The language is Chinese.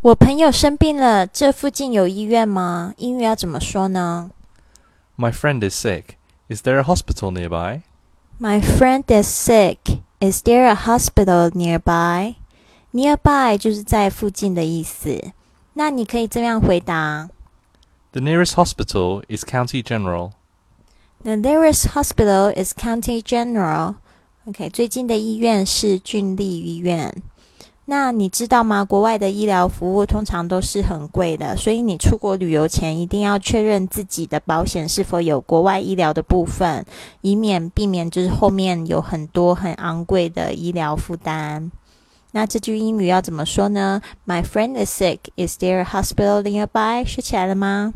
我朋友生病了，这附近有医院吗？英语要怎么说呢 My friend is sick. Is there a hospital nearby?？My friend is sick. Is there a hospital nearby? Nearby 就是在附近的意思。那你可以这样回答 The nearest hospital is County General. The nearest hospital is County General. OK，最近的医院是郡立医院。那你知道吗？国外的医疗服务通常都是很贵的，所以你出国旅游前一定要确认自己的保险是否有国外医疗的部分，以免避免就是后面有很多很昂贵的医疗负担。那这句英语要怎么说呢？My friend is sick. Is there a hospital nearby？学起来了吗？